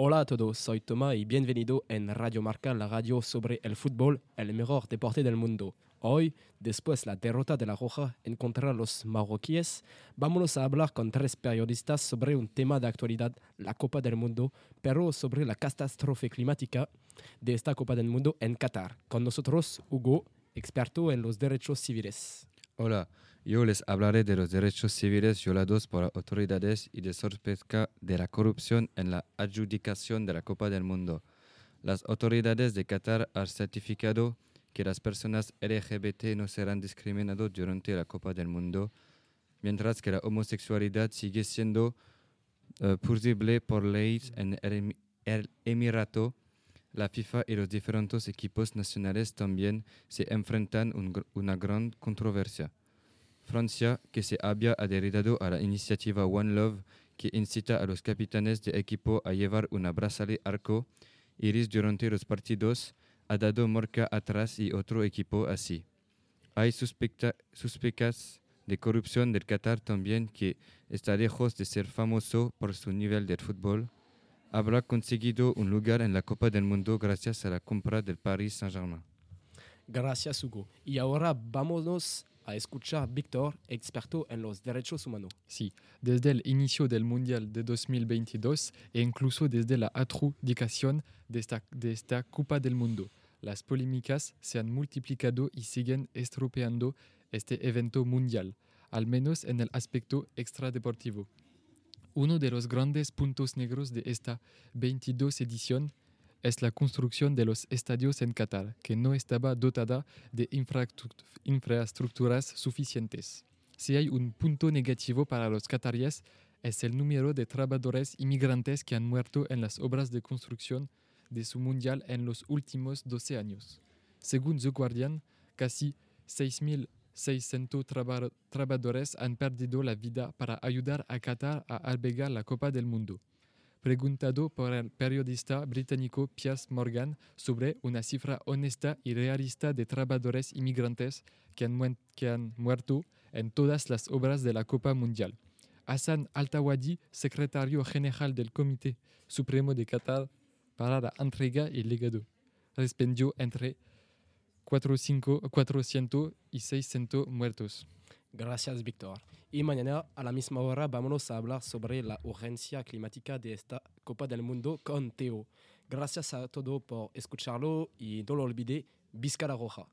Hola a todos, soy Thomas y bienvenido en Radio Marca, la radio sobre el fútbol, el mejor deporte del mundo. Hoy, después de la derrota de la Roja contra los marroquíes, vamos a hablar con tres periodistas sobre un tema de actualidad, la Copa del Mundo, pero sobre la catástrofe climática de esta Copa del Mundo en Qatar. Con nosotros, Hugo, experto en los derechos civiles. Hola, yo les hablaré de los derechos civiles violados por autoridades y de sospecha de la corrupción en la adjudicación de la Copa del Mundo. Las autoridades de Qatar han certificado que las personas LGBT no serán discriminadas durante la Copa del Mundo, mientras que la homosexualidad sigue siendo uh, punible por leyes en el Emirato. La FIFA y los diferentes equipos nacionales también se enfrentan a una gran controversia. Francia, que se había adherido a la iniciativa One Love, que incita a los capitanes de equipo a llevar una brazalete arco iris durante los partidos, ha dado marca atrás y otro equipo así. Hay sospechas de corrupción del Qatar también que está lejos de ser famoso por su nivel de fútbol. Habrá conseguido un lugar en la Copa del Mundo gracias a la compra del Paris Saint-Germain. Gracias, Hugo. Y ahora vámonos a escuchar Víctor, experto en los derechos humanos. Sí, desde el inicio del Mundial de 2022 e incluso desde la adjudicación de esta Copa del Mundo, las polémicas se han multiplicado y siguen estropeando este evento mundial, al menos en el aspecto extradeportivo. Uno de los grandes puntos negros de esta 22 edición es la construcción de los estadios en Qatar, que no estaba dotada de infraestructuras suficientes. Si hay un punto negativo para los qataríes, es el número de trabajadores inmigrantes que han muerto en las obras de construcción de su mundial en los últimos 12 años. Según The Guardian, casi 6.600 trabajadores han perdido la vida para ayudar a Qatar a albergar la Copa del Mundo preguntado por el periodista británico Piers Morgan sobre una cifra honesta y realista de trabajadores inmigrantes que han, muerto en todas las obras de la Copa Mundial. Hassan Al-Tawadi, secretario general del Comité Supremo de Qatar para la entrega y legado, respondió entre 400 y 600 muertos. Gracias, Víctor. Y mañana a la misma hora vamos a hablar sobre la urgencia climática de esta Copa del Mundo con Teo. Gracias a todos por escucharlo y no lo olvide, Roja.